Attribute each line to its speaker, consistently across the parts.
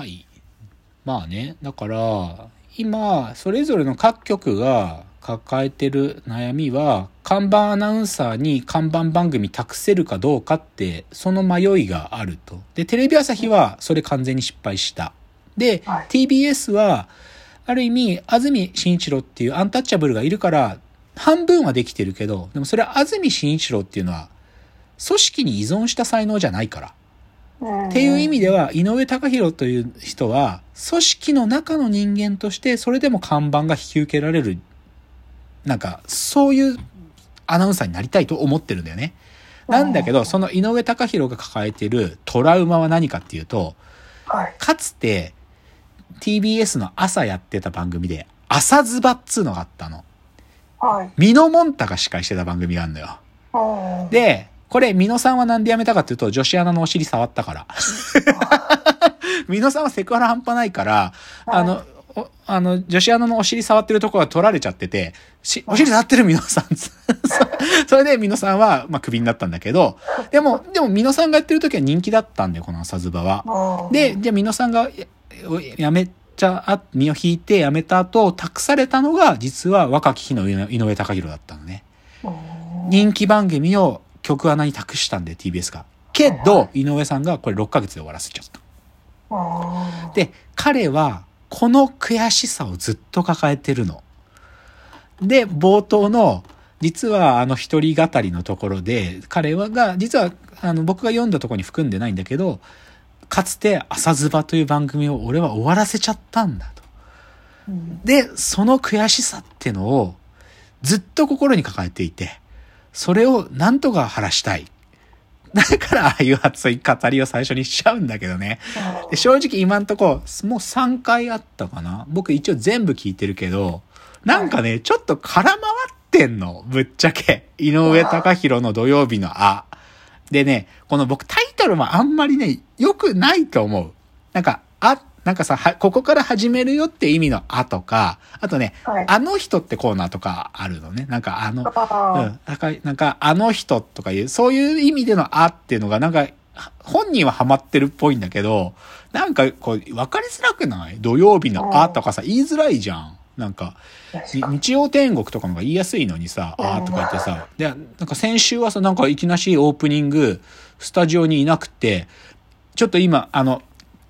Speaker 1: はい。まあね、だから、今、それぞれの各局が抱えてる悩みは、看板アナウンサーに看板番組託せるかどうかって、その迷いがあると。で、テレビ朝日はそれ完全に失敗した。で、
Speaker 2: はい
Speaker 1: TBS は、ある意味、安住紳一郎っていうアンタッチャブルがいるから、半分はできてるけど、でもそれは安住紳一郎っていうのは、組織に依存した才能じゃないから。っていう意味では、井上貴博という人は、組織の中の人間として、それでも看板が引き受けられる、なんか、そういうアナウンサーになりたいと思ってるんだよね。なんだけど、その井上貴博が抱えているトラウマは何かっていうと、
Speaker 2: はい。
Speaker 1: かつて TBS の朝やってた番組で、朝ズバっつうのがあったの。
Speaker 2: はい。
Speaker 1: ミノモンタが司会してた番組があるのよ。で、これ、ミノさんはなんで辞めたかっていうと、女子アナのお尻触ったから。ミノさんはセクハラ半端ないから、あの、おあの、女子アナのお尻触ってるところが取られちゃってて、し、お尻触ってるミノさん。そ それでミノさんは、まあ、クビになったんだけど、でも、でもミノさんがやってる時は人気だったんだよ、この朝ズバは。で、じゃあ、ミノさんがややめちゃ、あ身を引いてやめた後、託されたのが、実は若き日の井上井上貴博だったのね。
Speaker 2: うん
Speaker 1: 人気番組を曲穴に託したんで、TBS が。けど、井上さんがこれ6ヶ月で終わらせちゃった。で、彼は、この悔しさをずっと抱えてるの。で、冒頭の、実はあの一人語りのところで、彼はが、実はあの僕が読んだところに含んでないんだけど、かつて朝ズバという番組を俺は終わらせちゃったんだと。
Speaker 2: うん
Speaker 1: で、その悔しさってのをずっと心に抱えていて、それをなんとか晴らしたい。だからああいう熱い語りを最初にしちゃうんだけどね。で正直今んとこ、もう3回あったかな僕一応全部聞いてるけど、なんかね、ちょっと空回ってんの。ぶっちゃけ。井上貴博の土曜日のあ。でね、この僕タイトルもあんまりね、良くないと思う。なんか、あ、なんかさ、はここから始めるよって意味のあとか、あとね、
Speaker 2: はい
Speaker 1: あの人ってコーナーとかあるのね。なんかあの、うん。なんか、あの人とかいう、そういう意味でのあっていうのが、なんか、本人はハマってるっぽいんだけど、なんか、こう、わかりづらくない？土曜日のあとかさ、言いづらいじゃん。なんか、日曜天国とかの方が言いやすいのにさ、
Speaker 2: うん
Speaker 1: あーとか言ってさ、で、なんか先週はさ、なんかいきなしオープニング、スタジオにいなくて、ちょっと今、あの、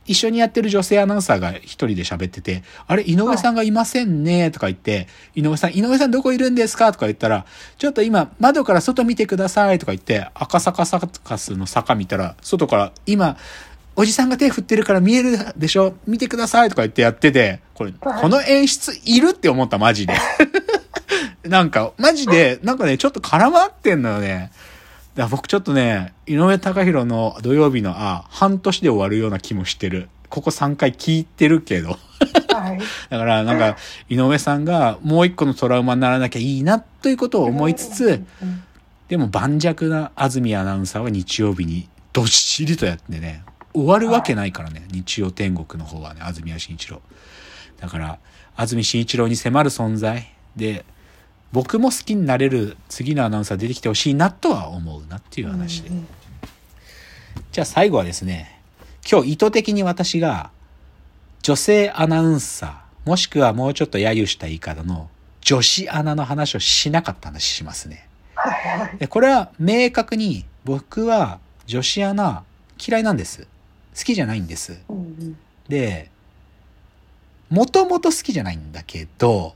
Speaker 1: 一緒にやってる女性アナウンサーが一人で喋ってて、あれ、井上さんがいませんね、とか言って、井上さん、井上さんどこいるんですか？とか言ったら、ちょっと今、窓から外見てください、とか言って、赤坂サカスの坂見たら、外から、今、おじさんが手振ってるから見えるでしょ？見てくださいとか言ってやってて、これ、この演出いるって思った、マジで。なんか、マジで、なんかね、ちょっと絡まってんのよね。だから僕ちょっとね、井上貴博の土曜日の、あ、半年で終わるような気もしてる。ここ3回聞いてるけど。
Speaker 2: はい。
Speaker 1: だから、なんか、井上さんがもう一個のトラウマにならなきゃいいな、ということを思いつつ、
Speaker 2: うん
Speaker 1: でも盤石な安住アナウンサーは日曜日にどっしりとやってね、終わるわけないからね、日曜天国の方はね、安住は慎一郎。だから、安住慎一郎に迫る存在で、僕も好きになれる次のアナウンサー出てきてほしいなとは思うなっていう話で。
Speaker 2: うん
Speaker 1: じゃあ最後はですね、今日意図的に私が女性アナウンサー、もしくはもうちょっと揶揄した言い方の女子アナの話をしなかった話しますね。で、これは明確に僕は女子アナ嫌いなんです。好きじゃないんです。
Speaker 2: うんうん
Speaker 1: で、もともと好きじゃないんだけど、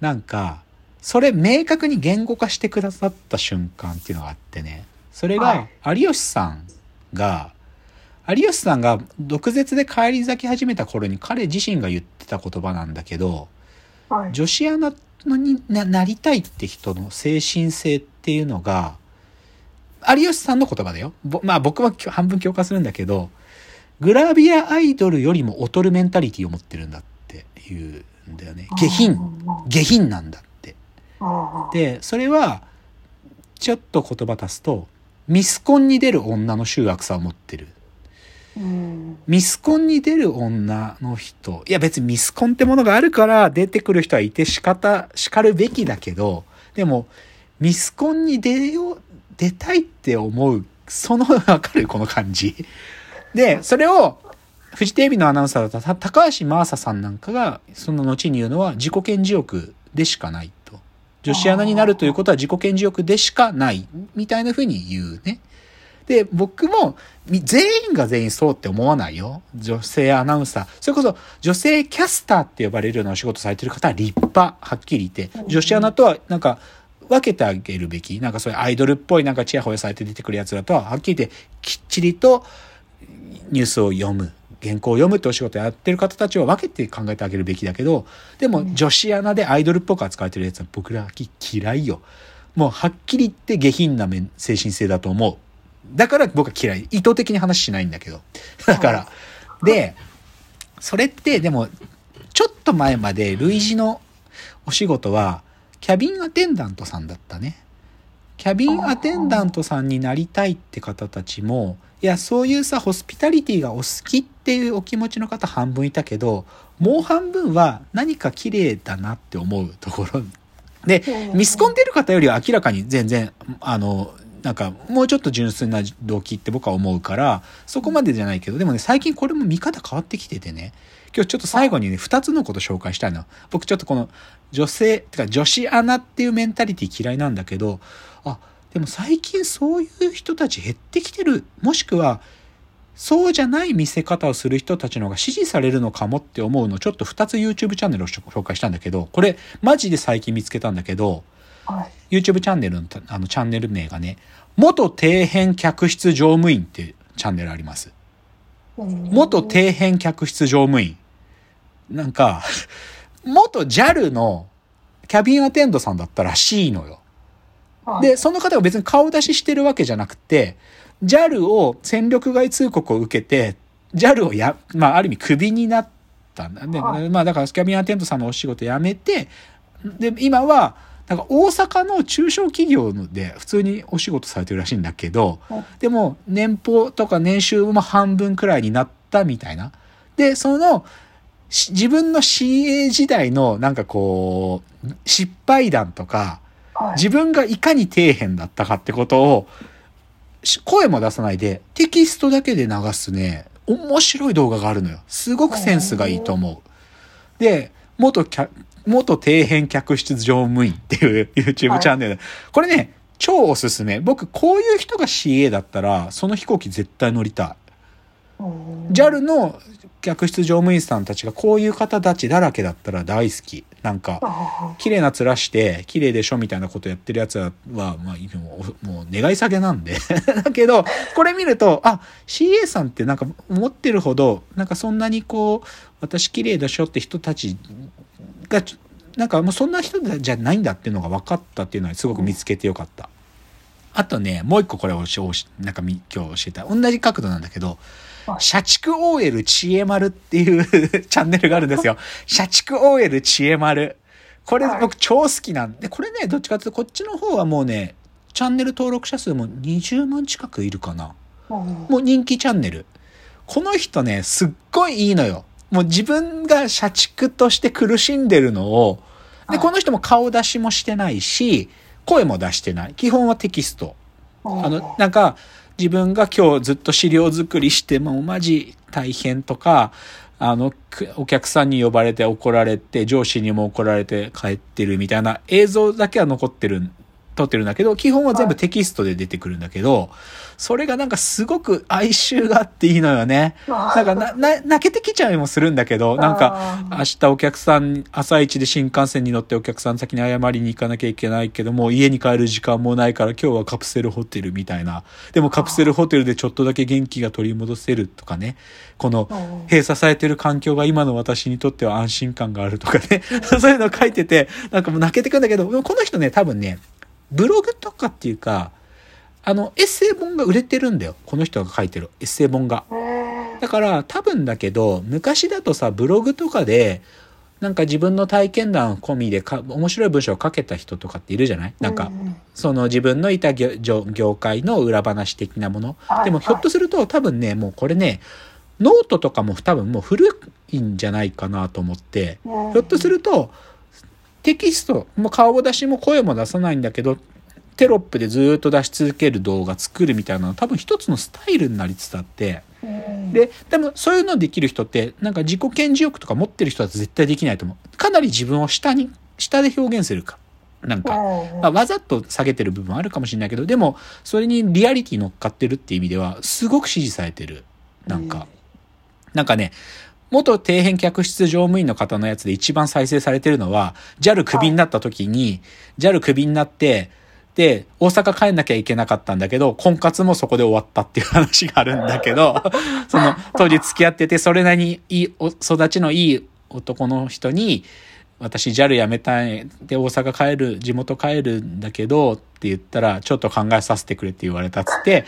Speaker 1: なんか、それ明確に言語化してくださった瞬間っていうのがあってね。それが、有吉さんが、有吉さんが毒舌で帰り咲き始めた頃に彼自身が言ってた言葉なんだけど、
Speaker 2: はい。
Speaker 1: 女子アナのにななりたいって人の精神性っていうのが、有吉さんの言葉だよ。ぼまあ僕は半分共感するんだけど、グラビアアイドルよりも劣るメンタリティを持ってるんだって言うんだよね。下品。下品なんだで、それは、ちょっと言葉足すと、ミスコンに出る女の醜悪さを持ってる。
Speaker 2: うん
Speaker 1: ミスコンに出る女の人。いや別にミスコンってものがあるから出てくる人はいて仕方、叱るべきだけど、でも、ミスコンに出よう、出たいって思う、そのわかる？この感じ。で、それを、フジテレビのアナウンサーだったた高橋真麻さんなんかが、その後に言うのは自己顕示欲でしかないと。女子アナになるということは自己顕示欲でしかない、みたいな風に言うね。で、僕も、全員が全員そうって思わないよ。女性アナウンサー。それこそ、女性キャスターって呼ばれるようなお仕事されてる方は立派、はっきり言って。女子アナとは、なんか、分けてあげるべき。なんかそういうアイドルっぽい、なんかチヤホヤされて出てくるやつらとは、はっきり言って、きっちりとニュースを読む。原稿を読むってお仕事やってる方たちは分けて考えてあげるべきだけど、でも女子アナでアイドルっぽく扱われてるやつは僕ら嫌いよ。もうはっきり言って下品な面精神性だと思う。だから僕は嫌い。意図的に話しないんだけど。だから。で、それってでも、ちょっと前まで類似のお仕事は、キャビンアテンダントさんだったね。キャビンアテンダントさんになりたいって方たちも、いや、そういうさ、ホスピタリティがお好きっていうお気持ちの方半分いたけど、もう半分は何か綺麗だなって思うところ。で、ミスコンでる方よりは明らかに全然、あの、なんか、もうちょっと純粋な動機って僕は思うから、そこまでじゃないけど、でもね、最近これも見方変わってきててね、今日ちょっと最後にね、二つのこと紹介したいの。僕ちょっとこの女性、てか女子アナっていうメンタリティ嫌いなんだけど、あ、でも最近そういう人たち減ってきてる。もしくは、そうじゃない見せ方をする人たちの方が支持されるのかもって思うのちょっと2つ YouTube チャンネルを紹介したんだけど、これマジで最近見つけたんだけど、
Speaker 2: はい。
Speaker 1: YouTube チャンネルのあのチャンネル名がね、元底辺客室乗務員ってチャンネルあります。元底辺客室乗務員。なんか、元 JAL のキャビンアテンドさんだったらしいのよ。
Speaker 2: はい、
Speaker 1: で、その方が別に顔出ししてるわけじゃなくて、JAL を戦力外通告を受けて、JAL をや、まあ、ある意味クビになったんだ。で、
Speaker 2: はい
Speaker 1: まあ、だからキャビンアテンドさんのお仕事辞めて、で、今は、なんか大阪の中小企業で普通にお仕事されてるらしいんだけど、
Speaker 2: はい
Speaker 1: でも年俸とか年収も半分くらいになったみたいな。で、その、し自分の CA 時代のなんかこう、失敗談とか、
Speaker 2: はい、
Speaker 1: 自分がいかに底辺だったかってことを、し声も出さないで、テキストだけで流すね、面白い動画があるのよ。すごくセンスがいいと思う。で、元キャ、元底辺客室乗務員っていう YouTube チャンネル。これね、超おすすめ。僕、こういう人が CA だったら、その飛行機絶対乗りたい。
Speaker 2: うん
Speaker 1: JAL の客室乗務員さんたちがこういう方たちだらけだったら大好き。なんか、
Speaker 2: あ
Speaker 1: 綺麗な面して、綺麗でしょみたいなことやってるやつは、まあ、もう、もう願い下げなんで。だけど、これ見ると、あ、CA さんってなんか思ってるほど、なんかそんなにこう、私綺麗でしょって人たちが、なんかもうそんな人じゃないんだっていうのが分かったっていうのはすごく見つけてよかった。あとね、もう一個これをしなんかみ今日教えた。同じ角度なんだけど、
Speaker 2: はい
Speaker 1: 社畜 OL ちえまるっていう チャンネルがあるんですよ。社畜 OL ちえまる。これ
Speaker 2: はい
Speaker 1: 僕超好きなんで、これね、どっちかっていうとこっちの方はもうね、チャンネル登録者数も20万近くいるかな。
Speaker 2: うん
Speaker 1: もう人気チャンネル。この人ね、すっごいいいのよ。もう自分が社畜として苦しんでるのを、で、
Speaker 2: はい
Speaker 1: この人も顔出しもしてないし、声も出してない。基本はテキスト。あの、なんか、自分が今日ずっと資料作りして、もうマジ大変とか、あの、くお客さんに呼ばれて怒られて、上司にも怒られて帰ってるみたいな映像だけは残ってる、撮ってるんだけど、基本は全部テキストで出てくるんだけど、それがなんかすごく哀愁があっていいのよね。なんかな、な、泣けてきちゃいもするんだけど、なんか、明日お客さん、朝一で新幹線に乗ってお客さん先に謝りに行かなきゃいけないけども、家に帰る時間もないから今日はカプセルホテルみたいな。でもカプセルホテルでちょっとだけ元気が取り戻せるとかね。この
Speaker 2: うん
Speaker 1: 閉鎖されてる環境が今の私にとっては安心感があるとかね。そういうのを書いてて、なんかもう泣けてくんだけど、この人ね、多分ね、ブログとかっていうか、あの、エッセイ本が売れてるんだよ。この人が書いてる。エッセイ本が。だから多分だけど昔だとさブログとかでなんか自分の体験談込みでか面白い文章を書けた人とかっているじゃない？なんか
Speaker 2: うん
Speaker 1: その自分のいた業界の裏話的なもの。
Speaker 2: はい。
Speaker 1: でもひょっとすると多分ねもうこれねノートとかも多分もう古いんじゃないかなと思って。
Speaker 2: うん。
Speaker 1: ひょっとするとテキストもう顔出しも声も出さないんだけどテロップでずーっと出し続ける動画作るみたいなのは多分一つのスタイルになりつつあって、
Speaker 2: うん、
Speaker 1: で、でもそういうのできる人って、なんか自己顕示欲とか持ってる人は絶対できないと思う。かなり自分を下に、下で表現するか。なんか、
Speaker 2: うん
Speaker 1: まあ、わざと下げてる部分はあるかもしれないけど、でも、それにリアリティ乗っかってるっていう意味では、すごく支持されてる。なんか、なんかね、元底辺客室乗務員の方のやつで一番再生されてるのは、JAL クビになった時に、JAL クビになって、で、大阪帰んなきゃいけなかったんだけど、婚活もそこで終わったっていう話があるんだけど、その、当時付き合ってて、それなりにいい、お育ちのいい男の人に、私 JAL 辞めたい。で、大阪帰る、地元帰るんだけど、って言ったら、ちょっと考えさせてくれって言われたっつって、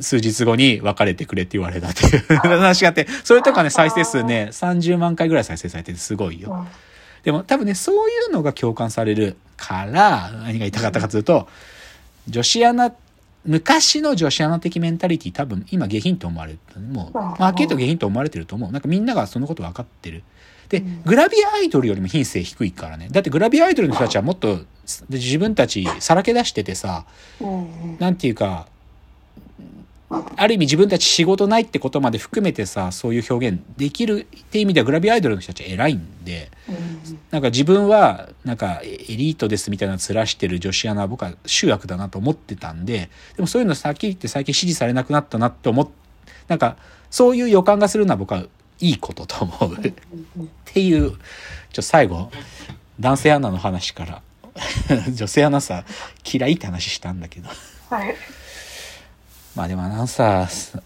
Speaker 1: 数日後に別れてくれって言われたっていう話があって、それとかね、再生数ね、30万回ぐらい再生されててすごいよ。でも多分ね、そういうのが共感されるから、何が言いたかったかというと、女子アナ、昔の女子アナ的メンタリティ多分今下品と思われる。もう、まあ、はっきりと下品と思われてると思う。なんかみんながそのこと分かってる。で、グラビアアイドルよりも品性低いからね。だってグラビアアイドルの人たちはもっと自分たちさらけ出しててさ、
Speaker 2: うん
Speaker 1: なんていうか、ある意味自分たち仕事ないってことまで含めてさ、そういう表現できるって意味ではグラビアアイドルの人たち偉いんで、
Speaker 2: うん
Speaker 1: なんか自分はなんかエリートですみたいなの面してる女子アナは僕は集悪だなと思ってたんで、でもそういうのさっき言って最近支持されなくなったなって思っ、なんかそういう予感がするのは僕はいいことと思う。っていう、ちょ最後、男性アナの話から、女性アナウンサー嫌いって話したんだけど。
Speaker 2: はい
Speaker 1: まあでもアナウンサー、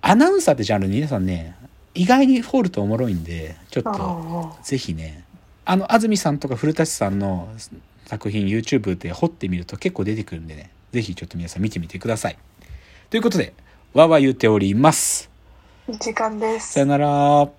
Speaker 1: アナウンサーってジャンル皆さんね、意外に掘るとおもろいんで、ちょっと、
Speaker 2: あ
Speaker 1: ぜひね、あの、安住さんとか古舘さんの作品 YouTube で掘ってみると結構出てくるんでね、ぜひちょっと皆さん見てみてください。ということで、わーわー言っております。
Speaker 2: ー時間です
Speaker 1: さよなら。